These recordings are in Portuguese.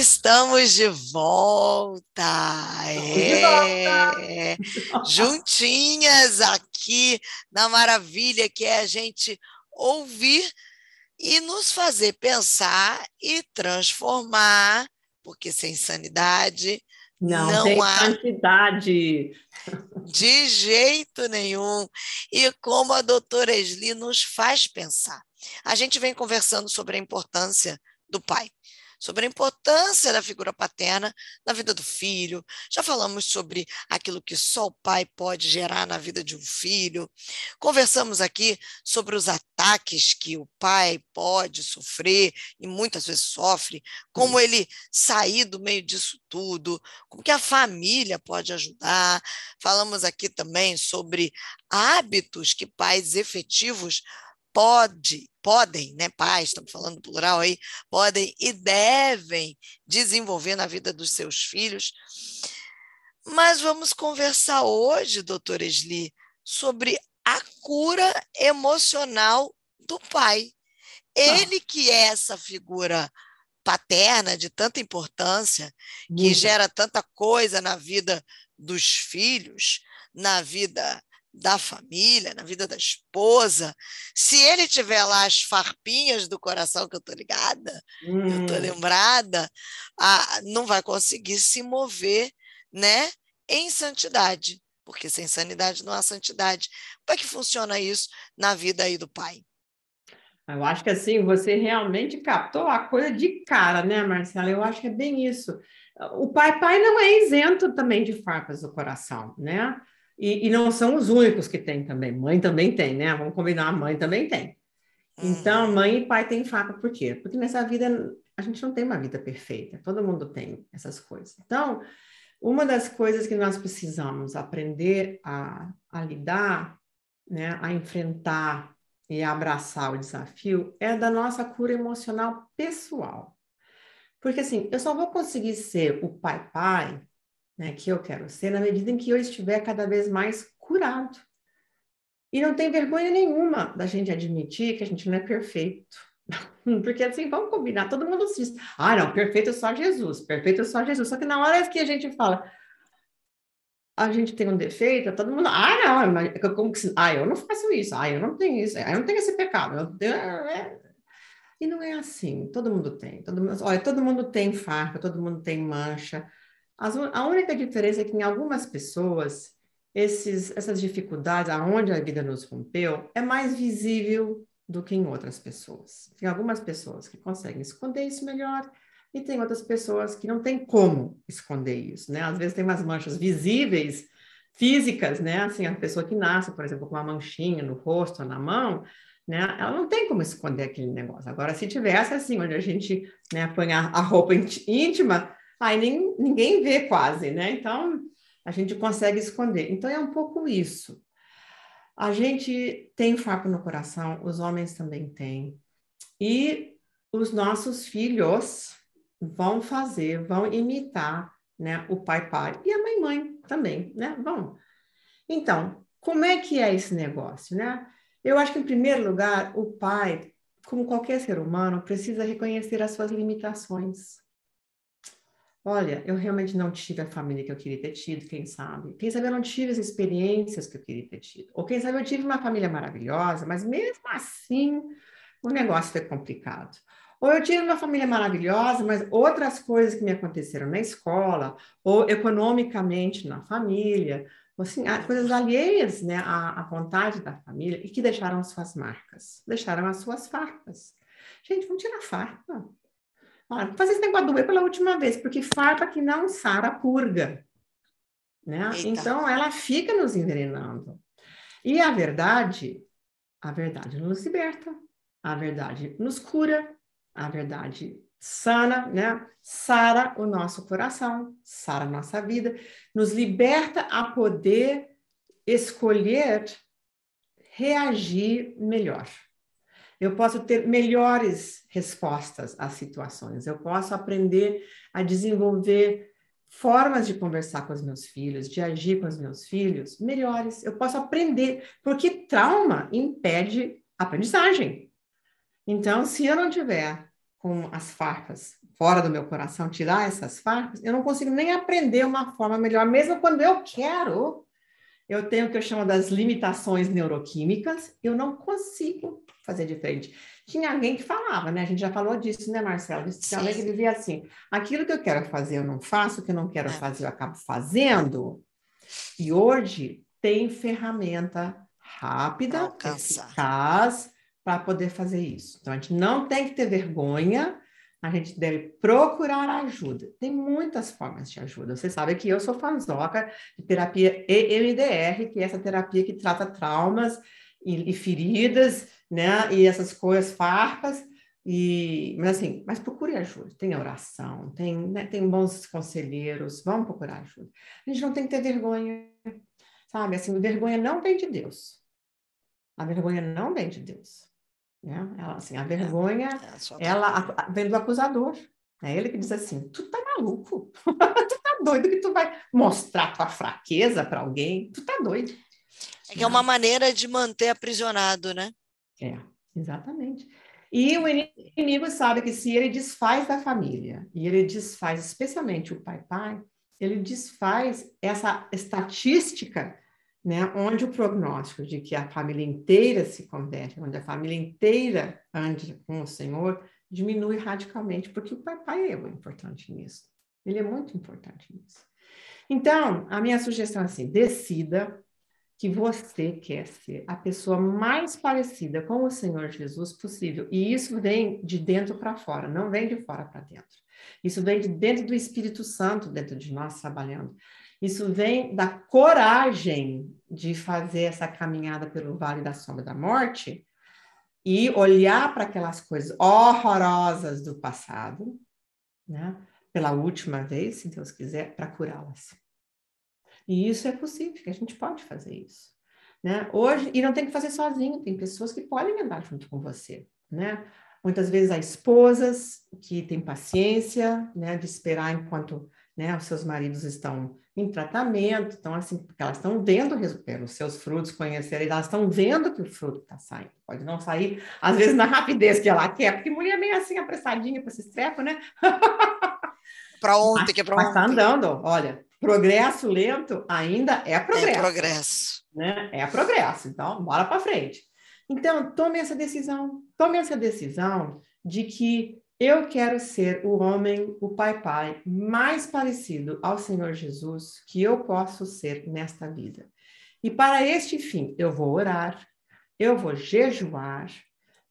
Estamos de volta! É. Juntinhas aqui na maravilha que é a gente ouvir e nos fazer pensar e transformar, porque sem sanidade não, não há santidade. De jeito nenhum. E como a doutora Esli nos faz pensar. A gente vem conversando sobre a importância do pai sobre a importância da figura paterna na vida do filho. Já falamos sobre aquilo que só o pai pode gerar na vida de um filho. Conversamos aqui sobre os ataques que o pai pode sofrer e muitas vezes sofre, como ele sair do meio disso tudo, como que a família pode ajudar. Falamos aqui também sobre hábitos que pais efetivos pode, podem, né, pais, estamos falando plural aí, podem e devem desenvolver na vida dos seus filhos. Mas vamos conversar hoje, doutora Esli, sobre a cura emocional do pai. Ele ah. que é essa figura paterna de tanta importância, que gera tanta coisa na vida dos filhos, na vida da família, na vida da esposa, se ele tiver lá as farpinhas do coração, que eu estou ligada, hum. eu estou lembrada, a, não vai conseguir se mover né, em santidade, porque sem sanidade não há santidade. Como é que funciona isso na vida aí do pai? Eu acho que assim, você realmente captou a coisa de cara, né, Marcela? Eu acho que é bem isso. O pai, pai não é isento também de farpas do coração, né? E, e, não são os únicos que tem também. Mãe também tem, né? Vamos combinar, a mãe também tem. Então, uhum. mãe e pai têm faca, por quê? Porque nessa vida a gente não tem uma vida perfeita, todo mundo tem essas coisas. Então, uma das coisas que nós precisamos aprender a, a lidar, né, a enfrentar e a abraçar o desafio é da nossa cura emocional pessoal. Porque assim, eu só vou conseguir ser o pai-pai né, que eu quero ser, na medida em que eu estiver cada vez mais curado. E não tem vergonha nenhuma da gente admitir que a gente não é perfeito. Porque assim, vamos combinar, todo mundo diz, ah, não, perfeito é só Jesus, perfeito é só Jesus. Só que na hora que a gente fala, a gente tem um defeito, todo mundo, ah, não, como que, ah, eu não faço isso, ah, eu não tenho isso, ah, eu não tenho esse pecado. É. E não é assim, todo mundo tem, todo mundo, olha, todo mundo tem farpa, todo mundo tem mancha, as, a única diferença é que em algumas pessoas, esses, essas dificuldades, aonde a vida nos rompeu, é mais visível do que em outras pessoas. Tem algumas pessoas que conseguem esconder isso melhor e tem outras pessoas que não tem como esconder isso, né? Às vezes tem umas manchas visíveis, físicas, né? Assim, a pessoa que nasce, por exemplo, com uma manchinha no rosto ou na mão, né? Ela não tem como esconder aquele negócio. Agora, se tivesse assim, onde a gente né, põe a, a roupa íntima, aí nem, ninguém vê quase, né? Então, a gente consegue esconder. Então, é um pouco isso. A gente tem farpa no coração, os homens também têm. E os nossos filhos vão fazer, vão imitar né, o pai-pai e a mãe-mãe também, né? Vão. Então, como é que é esse negócio, né? Eu acho que, em primeiro lugar, o pai, como qualquer ser humano, precisa reconhecer as suas limitações. Olha, eu realmente não tive a família que eu queria ter tido, quem sabe? Quem sabe eu não tive as experiências que eu queria ter tido. Ou quem sabe eu tive uma família maravilhosa, mas mesmo assim o negócio foi complicado. Ou eu tive uma família maravilhosa, mas outras coisas que me aconteceram na escola, ou economicamente na família, assim, coisas alheias né, à, à vontade da família e que deixaram as suas marcas, deixaram as suas farpas. Gente, vamos tirar farpa. Olha, fazer esse negócio doer pela última vez, porque farpa que não sara purga. Né? Então, ela fica nos envenenando. E a verdade, a verdade nos liberta, a verdade nos cura, a verdade sana, né? Sara o nosso coração, sara a nossa vida, nos liberta a poder escolher reagir melhor eu posso ter melhores respostas às situações, eu posso aprender a desenvolver formas de conversar com os meus filhos, de agir com os meus filhos melhores. Eu posso aprender, porque trauma impede aprendizagem. Então, se eu não tiver com as farpas fora do meu coração, tirar essas farpas, eu não consigo nem aprender uma forma melhor, mesmo quando eu quero. Eu tenho o que eu chamo das limitações neuroquímicas, eu não consigo fazer diferente. Tinha alguém que falava, né? A gente já falou disso, né, Marcelo? Tinha alguém que dizia assim: aquilo que eu quero fazer eu não faço, o que eu não quero é. fazer eu acabo fazendo. E hoje tem ferramenta rápida, eficaz, para poder fazer isso. Então, a gente não tem que ter vergonha, a gente deve procurar ajuda. Tem muitas formas de ajuda. Você sabe que eu sou fanzoca de terapia EMDR, que é essa terapia que trata traumas e, e feridas, né? E essas coisas farpas. E, mas assim, mas procure ajuda. Tem oração, tem, né, tem bons conselheiros, vamos procurar ajuda. A gente não tem que ter vergonha, sabe? Assim, vergonha não vem de Deus. A vergonha não vem de Deus. Né? Ela, assim, a é, vergonha, é, ela vem do acusador. É ele que diz assim: tu tá maluco, tu tá doido que tu vai mostrar tua fraqueza para alguém, tu tá doido. É que é uma maneira de manter aprisionado, né? É, exatamente. E o inimigo sabe que se ele desfaz da família, e ele desfaz especialmente o pai-pai, ele desfaz essa estatística né, onde o prognóstico de que a família inteira se converte, onde a família inteira ande com o Senhor, diminui radicalmente, porque o papai é o importante nisso. Ele é muito importante nisso. Então, a minha sugestão é assim: decida que você quer ser a pessoa mais parecida com o Senhor Jesus possível. E isso vem de dentro para fora, não vem de fora para dentro. Isso vem de dentro do Espírito Santo dentro de nós trabalhando. Isso vem da coragem de fazer essa caminhada pelo vale da sombra da morte e olhar para aquelas coisas horrorosas do passado, né? Pela última vez, se Deus quiser, para curá-las. E isso é possível, que a gente pode fazer isso. Né? Hoje, e não tem que fazer sozinho, tem pessoas que podem andar junto com você, né? Muitas vezes há esposas que têm paciência, né, de esperar enquanto né, os seus maridos estão em tratamento, então assim, porque elas estão vendo pelos seus frutos conhecerem, elas estão vendo que o fruto está saindo. Pode não sair, às vezes, na rapidez que ela quer, porque mulher é meio assim, apressadinha para esse treco, né? para ontem, que é para ontem. Mas está andando, olha, progresso lento ainda é progresso. É progresso. Né? É progresso, então bora para frente. Então, tome essa decisão, tome essa decisão de que eu quero ser o homem, o pai-pai, mais parecido ao Senhor Jesus que eu posso ser nesta vida. E para este fim, eu vou orar, eu vou jejuar,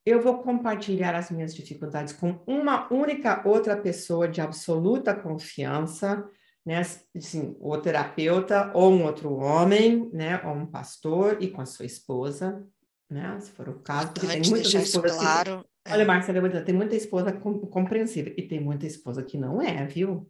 eu vou compartilhar as minhas dificuldades com uma única outra pessoa de absoluta confiança, né? Assim, o terapeuta ou um outro homem, né? Ou um pastor e com a sua esposa, né? Se for o caso, porque tem muitas esposas claro. Que Olha, dizer, tem muita esposa compreensível e tem muita esposa que não é, viu?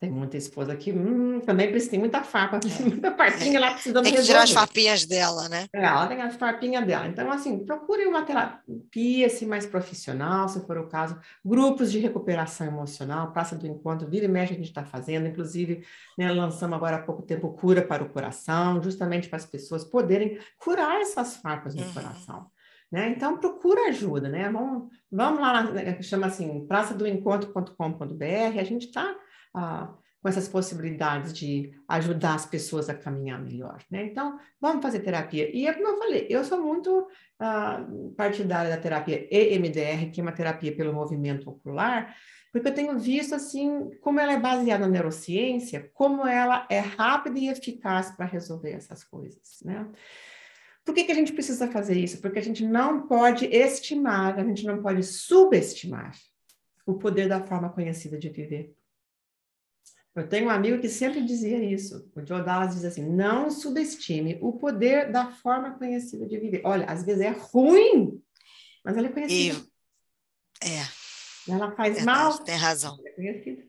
Tem muita esposa que hum, também precisa, tem muita farpa, é. muita farpinha lá precisando Tem que tirar as farpinhas dela, né? É, ela tem as farpinhas dela. Então, assim, procure uma terapia assim, mais profissional, se for o caso. Grupos de recuperação emocional, Praça do Encontro, vira e mexe a gente está fazendo. Inclusive, né, lançamos agora há pouco tempo Cura para o Coração, justamente para as pessoas poderem curar essas farpas no uhum. coração. Né? Então, procura ajuda, né? Vamos, vamos lá, né, chama assim, praçadoencontro.com.br, a gente está ah, com essas possibilidades de ajudar as pessoas a caminhar melhor, né? Então, vamos fazer terapia. E é como eu falei, eu sou muito ah, partidária da terapia EMDR, que é uma terapia pelo movimento ocular, porque eu tenho visto, assim, como ela é baseada na neurociência, como ela é rápida e eficaz para resolver essas coisas, né? Por que, que a gente precisa fazer isso? Porque a gente não pode estimar, a gente não pode subestimar o poder da forma conhecida de viver. Eu tenho um amigo que sempre dizia isso. O Joe Dallas diz assim: não subestime o poder da forma conhecida de viver. Olha, às vezes é ruim, mas ela é conhecida. E... É. Ela faz mal. Tem razão. É conhecida.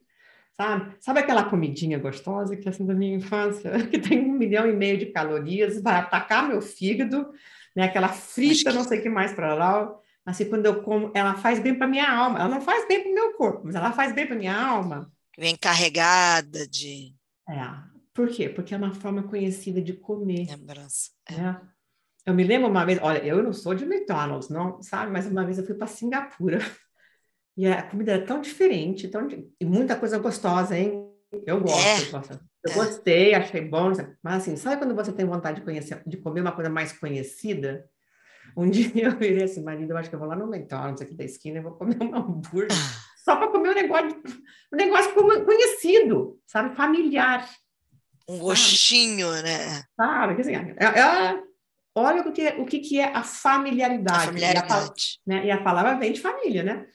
Sabe? Sabe aquela comidinha gostosa que é assim da minha infância, que tem um milhão e meio de calorias, vai atacar meu fígado, né? Aquela frita, não sei o que mais para lá. Assim, quando eu como, ela faz bem para minha alma. Ela não faz bem para o meu corpo, mas ela faz bem para minha alma. Vem carregada de. É. Por quê? Porque é uma forma conhecida de comer. Lembrança. É. Né? Eu me lembro uma vez, olha, eu não sou de McDonald's, não, sabe? Mas uma vez eu fui para Singapura. E a comida era tão diferente, tão, e muita coisa gostosa, hein? Eu gosto, é. eu, é. gostei, achei bom, mas assim, sabe quando você tem vontade de conhecer, de comer uma coisa mais conhecida? Um dia eu virei assim, marido, eu acho que eu vou lá no McDonald's aqui da esquina, eu vou comer um hambúrguer, só para comer um negócio, um negócio conhecido, sabe, familiar. Um gostinho, sabe? né? Sabe, assim, é, é, olha o que, é, o que, que é a familiaridade. A familiaridade. E a, né? e a palavra vem de família, né?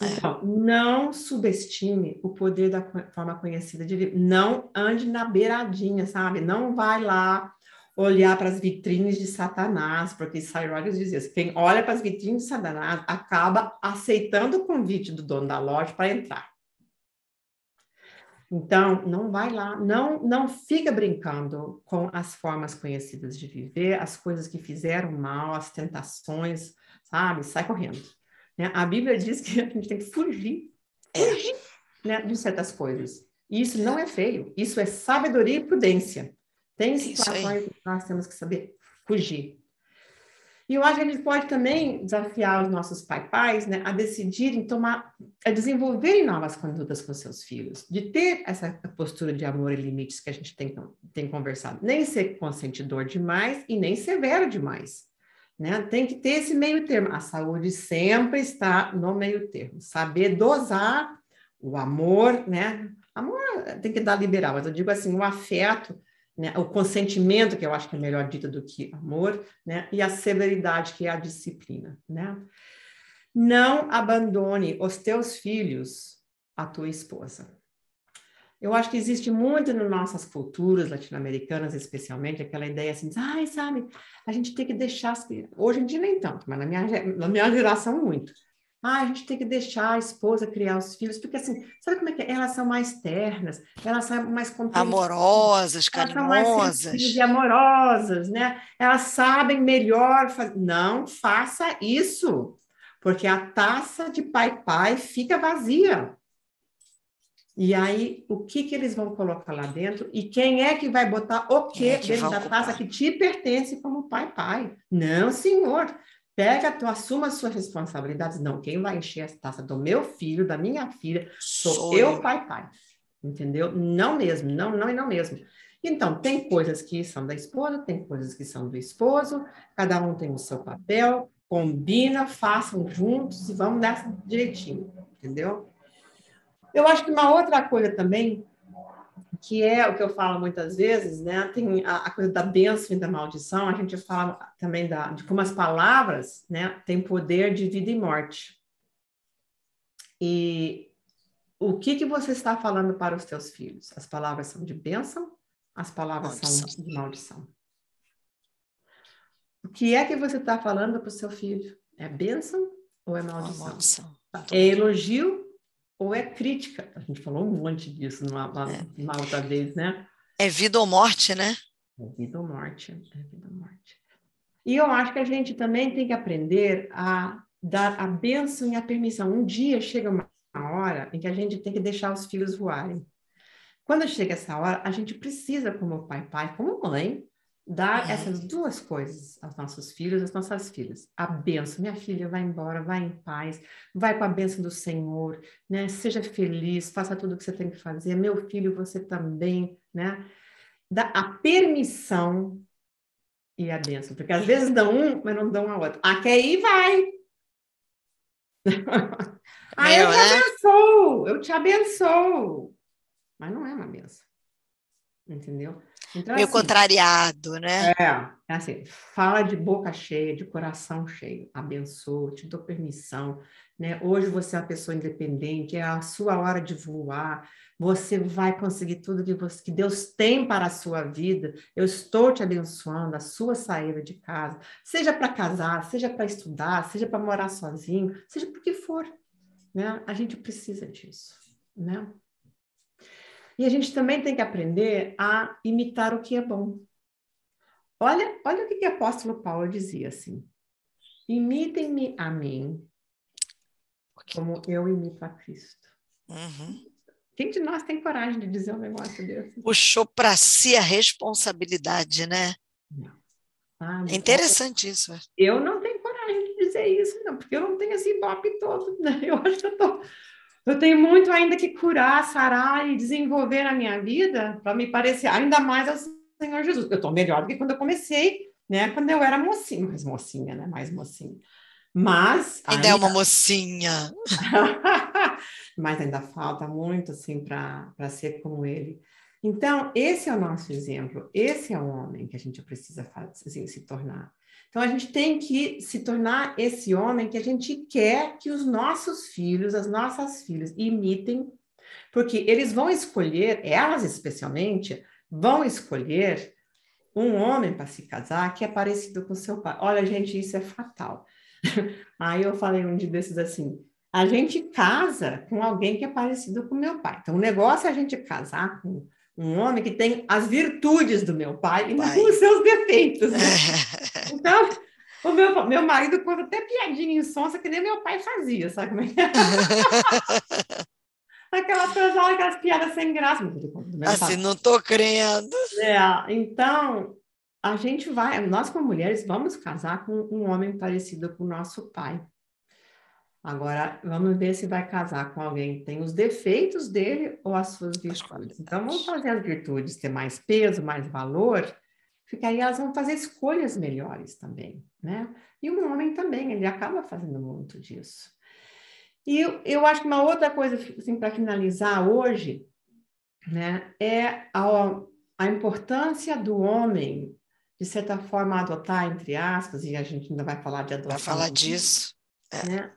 É. Então, não subestime o poder da forma conhecida de viver. Não ande na beiradinha, sabe? Não vai lá olhar para as vitrines de Satanás, porque Cyrus dizia assim, quem olha para as vitrines de Satanás acaba aceitando o convite do dono da loja para entrar. Então, não vai lá, não, não fica brincando com as formas conhecidas de viver, as coisas que fizeram mal, as tentações, sabe? Sai correndo. Né? A Bíblia diz que a gente tem que fugir, é. fugir né, de certas coisas. E isso não é feio, isso é sabedoria e prudência. Tem é situações que nós temos que saber fugir. E eu acho que a gente pode também desafiar os nossos pais né, a decidirem tomar, a desenvolverem novas condutas com seus filhos, de ter essa postura de amor e limites que a gente tem, tem conversado. Nem ser consentidor demais e nem severo demais. Né? Tem que ter esse meio termo. A saúde sempre está no meio termo. Saber dosar o amor, né? Amor tem que dar liberal, mas eu digo assim, o afeto, né? o consentimento, que eu acho que é melhor dito do que amor, né? E a severidade, que é a disciplina, né? Não abandone os teus filhos à tua esposa. Eu acho que existe muito nas nossas culturas latino-americanas, especialmente, aquela ideia assim, ai, sabe, a gente tem que deixar as Hoje em dia nem tanto, mas na minha, na minha geração muito. Ah, a gente tem que deixar a esposa criar os filhos, porque assim, sabe como é que é? Elas são mais ternas, elas são mais amorosas, carinhosas. e amorosas, né? Elas sabem melhor fazer. Não faça isso, porque a taça de pai-pai fica vazia. E aí, o que, que eles vão colocar lá dentro? E quem é que vai botar o quê é que dentro da taça que te pertence como pai, pai? Não, senhor. Pega, tu assuma as suas responsabilidades. Não, quem vai encher essa taça do meu filho, da minha filha, sou, sou eu, pai, pai. Entendeu? Não mesmo, não, não e não mesmo. Então, tem coisas que são da esposa, tem coisas que são do esposo, cada um tem o seu papel, combina, façam juntos e vamos nessa direitinho, entendeu? Eu acho que uma outra coisa também, que é o que eu falo muitas vezes, né? Tem a, a coisa da bênção e da maldição, a gente fala também da, de como as palavras, né, têm poder de vida e morte. E o que que você está falando para os teus filhos? As palavras são de bênção, as palavras maldição. são de maldição. O que é que você está falando para o seu filho? É bênção ou é maldição? maldição. É elogio ou é crítica. A gente falou um monte disso numa, numa é. outra vez, né? É vida ou morte, né? É vida ou morte, é vida ou morte. E eu acho que a gente também tem que aprender a dar a bênção e a permissão. Um dia chega uma hora em que a gente tem que deixar os filhos voarem. Quando chega essa hora, a gente precisa, como pai, pai, como mãe, dar essas duas coisas aos nossos filhos, às nossas filhas. A benção, minha filha, vai embora, vai em paz, vai com a benção do Senhor, né? Seja feliz, faça tudo o que você tem que fazer. Meu filho, você também, né? Dá a permissão e a benção, porque às vezes dão um, mas não dão a outra. Ah, quer ir, vai. ah, eu te né? abençoo, eu te abençoo. Mas não é uma benção. Entendeu? Então, Meio assim, contrariado, né? É, é assim, fala de boca cheia, de coração cheio, abençoa, te dou permissão, né? Hoje você é uma pessoa independente, é a sua hora de voar, você vai conseguir tudo que, você, que Deus tem para a sua vida. Eu estou te abençoando, a sua saída de casa, seja para casar, seja para estudar, seja para morar sozinho, seja por que for, né? A gente precisa disso, né? E a gente também tem que aprender a imitar o que é bom. Olha, olha o que, que o apóstolo Paulo dizia assim: imitem-me a mim, como eu imito a Cristo. Uhum. Quem de nós tem coragem de dizer um negócio desse? Puxou para si a responsabilidade, né? Não. Ah, é interessante isso. Eu não tenho coragem de dizer isso, não, porque eu não tenho esse ibope todo, né? Eu acho que eu tô eu tenho muito ainda que curar, sarar e desenvolver na minha vida para me parecer ainda mais ao Senhor Jesus. Eu estou melhor do que quando eu comecei, né? Quando eu era mocinha, mais mocinha, né? Mais mocinha. Mas ainda, ainda... é uma mocinha. Mas ainda falta muito assim para ser como ele. Então, esse é o nosso exemplo, esse é o homem que a gente precisa fazer, assim, se tornar. Então, a gente tem que se tornar esse homem que a gente quer que os nossos filhos, as nossas filhas, imitem, porque eles vão escolher, elas especialmente, vão escolher um homem para se casar que é parecido com seu pai. Olha, gente, isso é fatal. Aí eu falei um dia desses assim: a gente casa com alguém que é parecido com meu pai. Então, o negócio é a gente casar com um homem que tem as virtudes do meu pai e não os seus defeitos. Né? Então, o meu, meu marido conta até piadinha insonsa que nem meu pai fazia, sabe como é é? aquelas coisas, aquelas piadas sem graça. Assim, não tô crendo. É, então, a gente vai, nós como mulheres, vamos casar com um homem parecido com o nosso pai. Agora, vamos ver se vai casar com alguém que tem os defeitos dele ou as suas virtudes. Então, vamos fazer as virtudes ter mais peso, mais valor, porque aí elas vão fazer escolhas melhores também, né? E o homem também, ele acaba fazendo muito disso. E eu, eu acho que uma outra coisa, assim, para finalizar hoje, né, é a, a importância do homem, de certa forma, adotar, entre aspas, e a gente ainda vai falar de adotar. Vai falar disso. É. Né?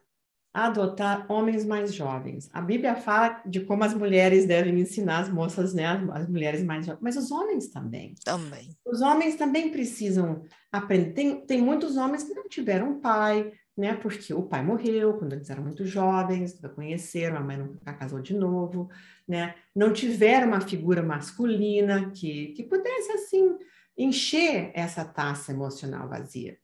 Adotar homens mais jovens. A Bíblia fala de como as mulheres devem ensinar as moças, né, as, mulheres mais jovens, mas os homens também. Também. Os homens também precisam aprender. Tem, tem muitos homens que não tiveram pai, né, porque o pai morreu quando eles eram muito jovens, nunca conheceram, a mãe nunca casou de novo, né, não tiveram uma figura masculina que, que pudesse, assim, encher essa taça emocional vazia.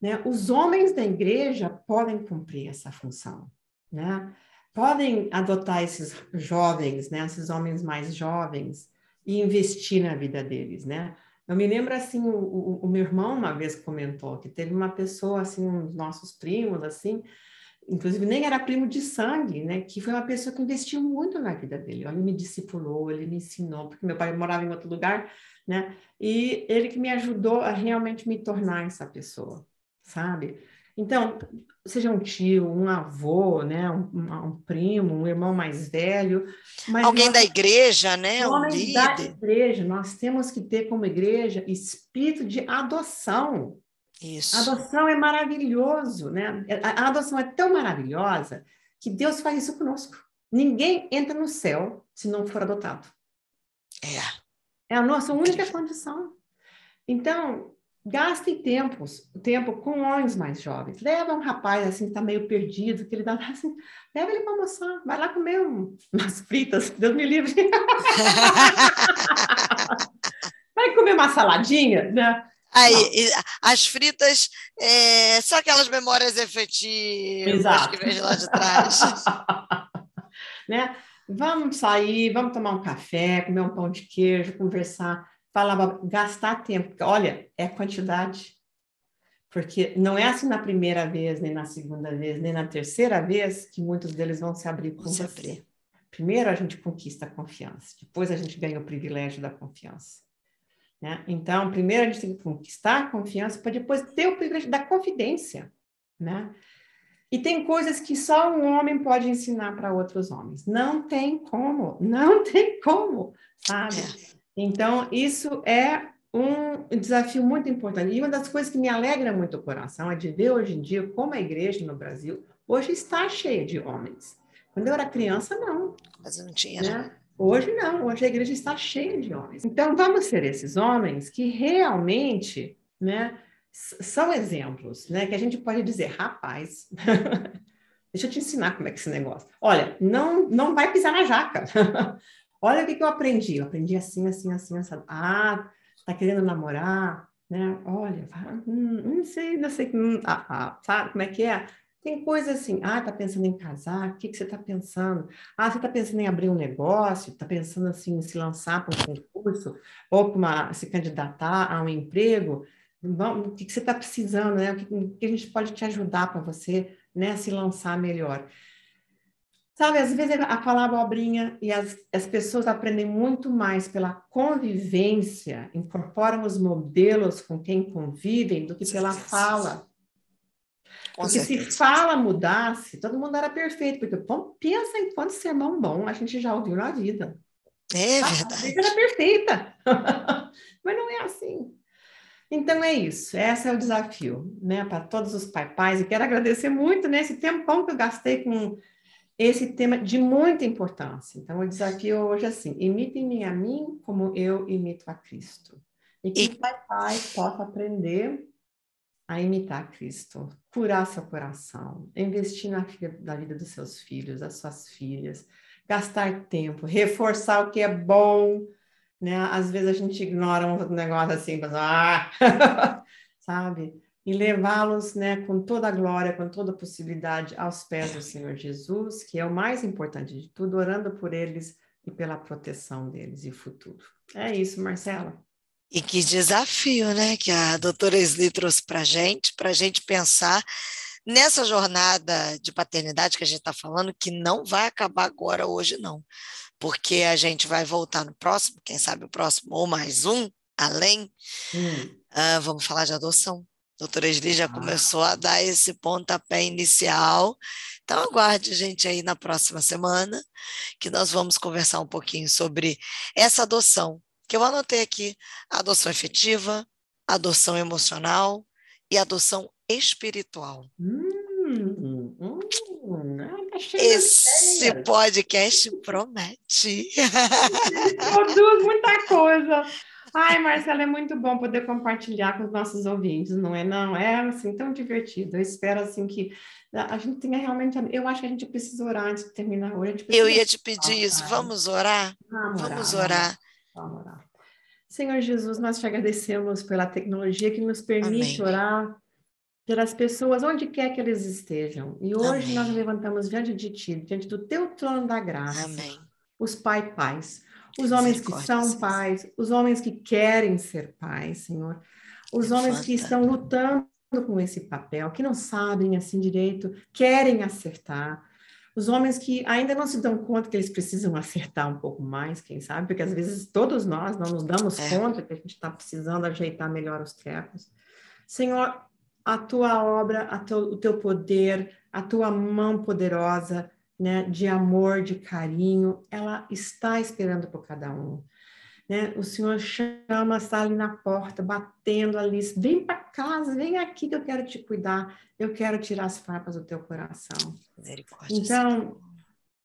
Né? Os homens da igreja podem cumprir essa função, né? podem adotar esses jovens, né? esses homens mais jovens, e investir na vida deles. Né? Eu me lembro assim, o, o, o meu irmão uma vez comentou que teve uma pessoa, assim, um dos nossos primos, assim, inclusive nem era primo de sangue, né? Que foi uma pessoa que investiu muito na vida dele. Ele me discipulou, ele me ensinou, porque meu pai morava em outro lugar, né? E ele que me ajudou a realmente me tornar essa pessoa sabe? Então, seja um tio, um avô, né, um, um primo, um irmão mais velho. Alguém nós, da igreja, né? Um líder. da igreja, nós temos que ter como igreja espírito de adoção. Isso. A adoção é maravilhoso, né? A, a adoção é tão maravilhosa que Deus faz isso conosco. Ninguém entra no céu se não for adotado. É. É a nossa única condição. Então, Gaste tempos, tempo com homens mais jovens. Leva um rapaz assim que está meio perdido, que ele dá assim, leva ele para almoçar, vai lá comer um, umas fritas, Deus me livre. vai comer uma saladinha, né? Aí, as fritas é, são aquelas memórias efetivas Exato. que vem lá de trás. né? Vamos sair, vamos tomar um café, comer um pão de queijo, conversar falava gastar tempo. Olha, é quantidade. Porque não é assim na primeira vez, nem na segunda vez, nem na terceira vez que muitos deles vão se abrir com você. Abrir. Primeiro a gente conquista a confiança, depois a gente ganha o privilégio da confiança. Né? Então, primeiro a gente tem que conquistar a confiança para depois ter o privilégio da confidência. Né? E tem coisas que só um homem pode ensinar para outros homens. Não tem como, não tem como, sabe? Então, isso é um desafio muito importante. E uma das coisas que me alegra muito o coração é de ver hoje em dia como a igreja no Brasil hoje está cheia de homens. Quando eu era criança, não. Mas não tinha, né? né? Hoje não, hoje a igreja está cheia de homens. Então, vamos ser esses homens que realmente né, são exemplos, né? Que a gente pode dizer, rapaz, deixa eu te ensinar como é que é esse negócio. Olha, não, não vai pisar na jaca. Olha o que, que eu aprendi. Eu aprendi assim, assim, assim, assim. Ah, tá querendo namorar, né? Olha, hum, não sei, não sei, hum, ah, ah, sabe como é que é? Tem coisa assim, ah, tá pensando em casar, o que, que você tá pensando? Ah, você tá pensando em abrir um negócio, tá pensando assim, em se lançar para um concurso, ou para se candidatar a um emprego? o que, você está precisando, né? O que, que, a gente pode te ajudar para você né, se lançar melhor. Sabe, às vezes a falar abobrinha e as, as pessoas aprendem muito mais pela convivência, incorporam os modelos com quem convivem do que pela fala. Com porque certeza. se fala mudasse, todo mundo era perfeito, porque bom, pensa em quanto sermão bom a gente já ouviu na vida. É verdade. A era perfeita. Mas não é assim. Então é isso, esse é o desafio, né, para todos os pais. E quero agradecer muito nesse né, tempão que eu gastei com esse tema de muita importância. Então, o desafio hoje é assim: imitem-me a mim como eu imito a Cristo. E que e... pai, pai possa aprender a imitar Cristo, curar seu coração, investir na, na vida dos seus filhos, das suas filhas, gastar tempo, reforçar o que é bom, né? Às vezes a gente ignora um negócio assim, mas, ah! sabe? E levá-los, né, com toda a glória, com toda a possibilidade aos pés do Senhor Jesus, que é o mais importante de tudo, orando por eles e pela proteção deles e futuro. É isso, Marcela. E que desafio, né, que a doutora Esli trouxe para a gente, para a gente pensar nessa jornada de paternidade que a gente está falando, que não vai acabar agora, hoje, não. Porque a gente vai voltar no próximo, quem sabe o próximo, ou mais um, além. Hum. Uh, vamos falar de adoção. Doutora Esli já ah. começou a dar esse pontapé inicial. Então, aguarde a gente aí na próxima semana, que nós vamos conversar um pouquinho sobre essa adoção, que eu anotei aqui: adoção efetiva, adoção emocional e adoção espiritual. Hum, hum, tá Esse podcast promete. Produz muita coisa. Ai, Marcela, é muito bom poder compartilhar com os nossos ouvintes, não é? Não, é assim tão divertido. Eu espero assim que a gente tenha realmente. Eu acho que a gente precisa orar antes de terminar hoje. Eu ia te pedir isso. Vamos orar? Vamos, Vamos orar. orar. Vamos orar. Senhor Jesus, nós te agradecemos pela tecnologia que nos permite Amém. orar pelas pessoas onde quer que eles estejam. E hoje Amém. nós levantamos diante de ti, diante do teu trono da graça, Amém. os pai pais, os homens que são pais, os homens que querem ser pais, Senhor, os homens que estão lutando com esse papel, que não sabem assim direito, querem acertar. Os homens que ainda não se dão conta que eles precisam acertar um pouco mais, quem sabe, porque às vezes todos nós não nos damos é. conta que a gente está precisando ajeitar melhor os trecos. Senhor, a tua obra, a teu, o teu poder, a tua mão poderosa, né, de amor, de carinho, ela está esperando por cada um. Né? O Senhor chama, está ali na porta, batendo ali, vem para casa, vem aqui que eu quero te cuidar, eu quero tirar as farpas do teu coração. Então,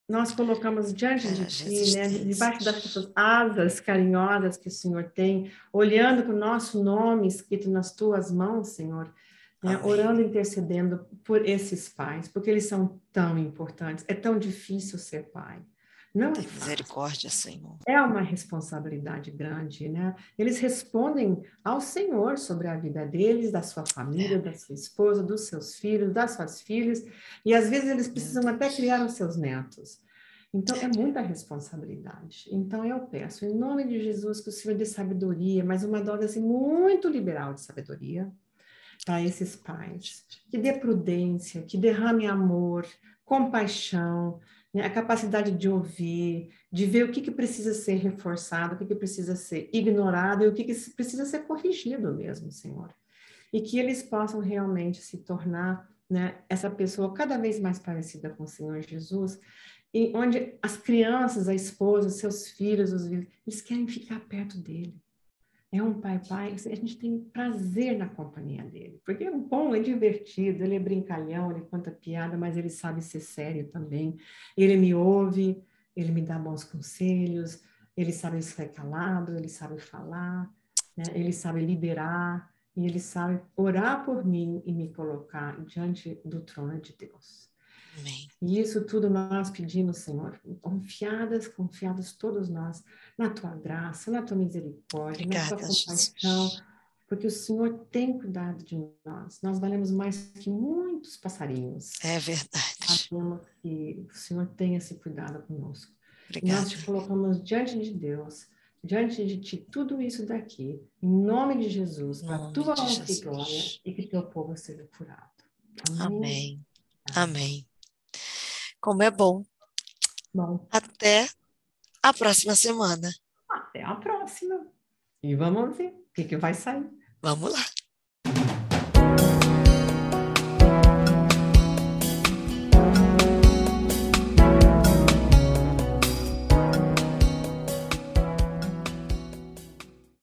nós colocamos diante de ti, né, debaixo das asas carinhosas que o Senhor tem, olhando para o nosso nome escrito nas tuas mãos, Senhor, né, orando, intercedendo por esses pais, porque eles são tão importantes. É tão difícil ser pai. Não Tem é misericórdia, Senhor. É uma responsabilidade grande, né? Eles respondem ao Senhor sobre a vida deles, da sua família, é. da sua esposa, dos seus filhos, das suas filhas, e às vezes eles precisam até criar os seus netos. Então, é muita responsabilidade. Então, eu peço, em nome de Jesus, que o Senhor dê sabedoria, mas uma dose assim, muito liberal de sabedoria, a esses pais, que dê prudência, que derrame amor, compaixão, né? a capacidade de ouvir, de ver o que, que precisa ser reforçado, o que, que precisa ser ignorado e o que, que precisa ser corrigido mesmo, Senhor. E que eles possam realmente se tornar né, essa pessoa cada vez mais parecida com o Senhor Jesus, e onde as crianças, a esposa, os seus filhos, os filhos, eles querem ficar perto dele é um pai pai, a gente tem prazer na companhia dele, porque é bom, é divertido, ele é brincalhão, ele conta piada, mas ele sabe ser sério também. Ele me ouve, ele me dá bons conselhos, ele sabe ficar calado, ele sabe falar, né? ele sabe liberar, e ele sabe orar por mim e me colocar diante do trono de Deus. Amém. E isso tudo nós pedimos, Senhor, confiadas, confiadas todos nós, na tua graça, na tua misericórdia, Obrigada, na tua compaixão, Jesus. porque o Senhor tem cuidado de nós. Nós valemos mais que muitos passarinhos. É verdade. Sabemos que o Senhor tem esse cuidado conosco. Obrigada. Nós te colocamos diante de Deus, diante de ti tudo isso daqui, em nome de Jesus, para tua honra e glória, e que teu povo seja curado. Amém. Amém. Amém. Como é bom. Bom. Até a próxima semana. Até a próxima. E vamos ver o que, que vai sair. Vamos lá.